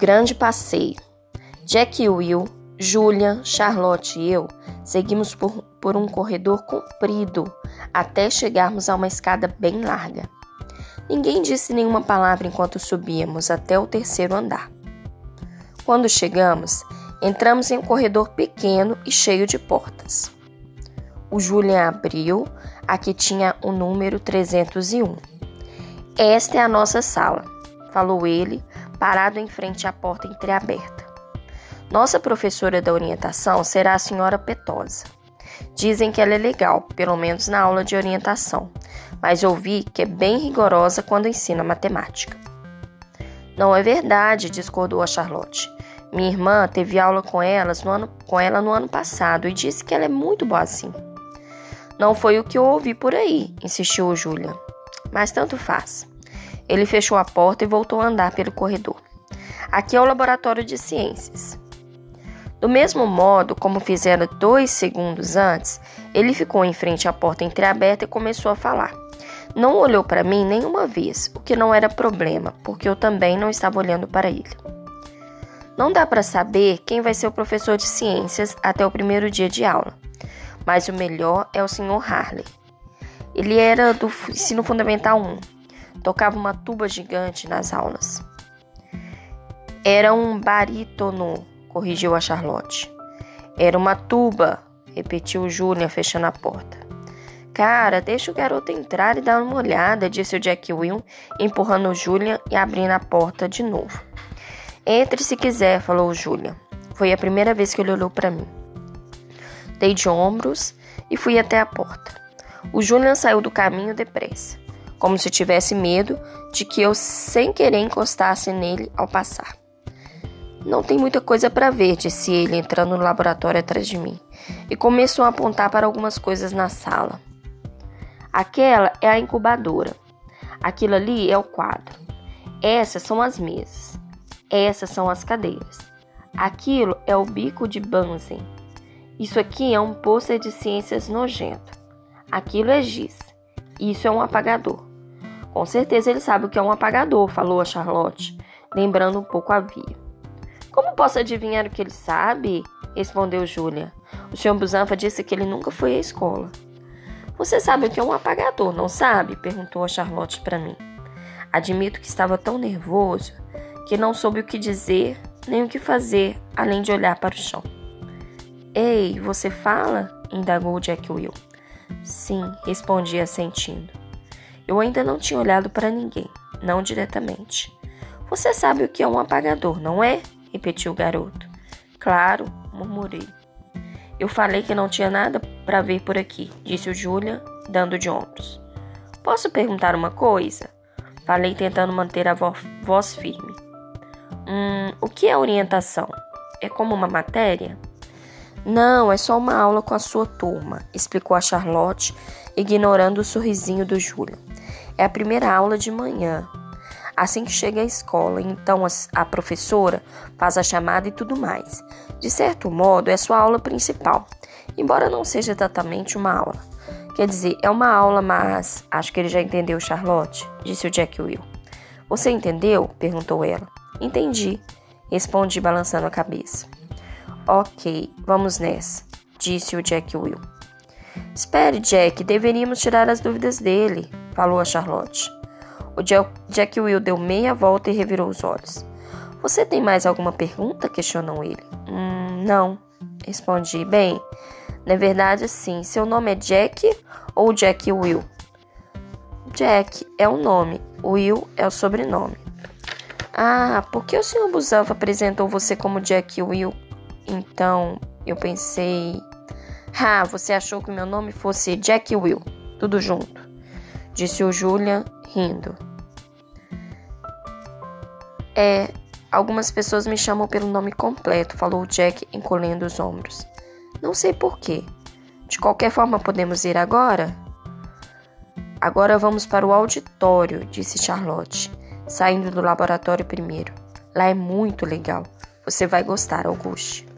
grande passeio. Jack e Will, Julia, Charlotte e eu seguimos por, por um corredor comprido até chegarmos a uma escada bem larga. Ninguém disse nenhuma palavra enquanto subíamos até o terceiro andar. Quando chegamos, entramos em um corredor pequeno e cheio de portas. O Julian abriu a que tinha o número 301. Esta é a nossa sala, falou ele, parado em frente à porta entreaberta. Nossa professora da orientação será a senhora Petosa. Dizem que ela é legal, pelo menos na aula de orientação, mas ouvi que é bem rigorosa quando ensina matemática. Não é verdade, discordou a Charlotte. Minha irmã teve aula com, elas no ano, com ela no ano passado e disse que ela é muito boazinha. Não foi o que eu ouvi por aí, insistiu o Julian. Mas tanto faz. Ele fechou a porta e voltou a andar pelo corredor. Aqui é o laboratório de ciências. Do mesmo modo como fizera dois segundos antes, ele ficou em frente à porta entreaberta e começou a falar. Não olhou para mim nenhuma vez, o que não era problema, porque eu também não estava olhando para ele. Não dá para saber quem vai ser o professor de ciências até o primeiro dia de aula mas o melhor é o Sr. Harley. Ele era do ensino fundamental 1. Tocava uma tuba gigante nas aulas. Era um barítono, corrigiu a Charlotte. Era uma tuba, repetiu Julian, fechando a porta. Cara, deixa o garoto entrar e dar uma olhada, disse o Jack Will, empurrando Julian e abrindo a porta de novo. Entre se quiser, falou Julian. Foi a primeira vez que ele olhou para mim. Dei de ombros e fui até a porta. O Julian saiu do caminho depressa, como se tivesse medo de que eu sem querer encostasse nele ao passar. Não tem muita coisa para ver, disse ele, entrando no laboratório atrás de mim, e começou a apontar para algumas coisas na sala. Aquela é a incubadora. Aquilo ali é o quadro. Essas são as mesas. Essas são as cadeiras. Aquilo é o bico de Bunsen. Isso aqui é um pôster de ciências nojento. Aquilo é giz. Isso é um apagador. Com certeza ele sabe o que é um apagador, falou a Charlotte, lembrando um pouco a Via. Como posso adivinhar o que ele sabe? respondeu Júlia. O Sr. Busanfa disse que ele nunca foi à escola. Você sabe o que é um apagador, não sabe? perguntou a Charlotte para mim. Admito que estava tão nervoso que não soube o que dizer nem o que fazer, além de olhar para o chão. Ei, você fala? indagou Jack Will. Sim, respondi assentindo. Eu ainda não tinha olhado para ninguém, não diretamente. Você sabe o que é um apagador, não é? repetiu o garoto. Claro, murmurei. Eu falei que não tinha nada para ver por aqui, disse o Julian, dando de ombros. Posso perguntar uma coisa? Falei tentando manter a voz firme. Hum, o que é orientação? É como uma matéria? Não, é só uma aula com a sua turma, explicou a Charlotte, ignorando o sorrisinho do Júlio. É a primeira aula de manhã. Assim que chega à escola, então a professora faz a chamada e tudo mais. De certo modo, é sua aula principal, embora não seja exatamente uma aula. Quer dizer, é uma aula, mas acho que ele já entendeu, Charlotte, disse o Jack Will. Você entendeu? perguntou ela. Entendi, respondi balançando a cabeça. Ok, vamos nessa, disse o Jack Will. Espere, Jack, deveríamos tirar as dúvidas dele, falou a Charlotte. O Jack Will deu meia volta e revirou os olhos. Você tem mais alguma pergunta? questionou ele. Hum, não, respondi. Bem, na verdade, sim. Seu nome é Jack ou Jack Will? Jack é o nome, Will é o sobrenome. Ah, por que o Sr. Busanfa apresentou você como Jack Will então eu pensei, ah, você achou que meu nome fosse Jack Will, tudo junto, disse o Julian rindo. É, algumas pessoas me chamam pelo nome completo, falou Jack encolhendo os ombros. Não sei porquê. De qualquer forma, podemos ir agora? Agora vamos para o auditório, disse Charlotte, saindo do laboratório primeiro. Lá é muito legal. Você vai gostar, Auguste.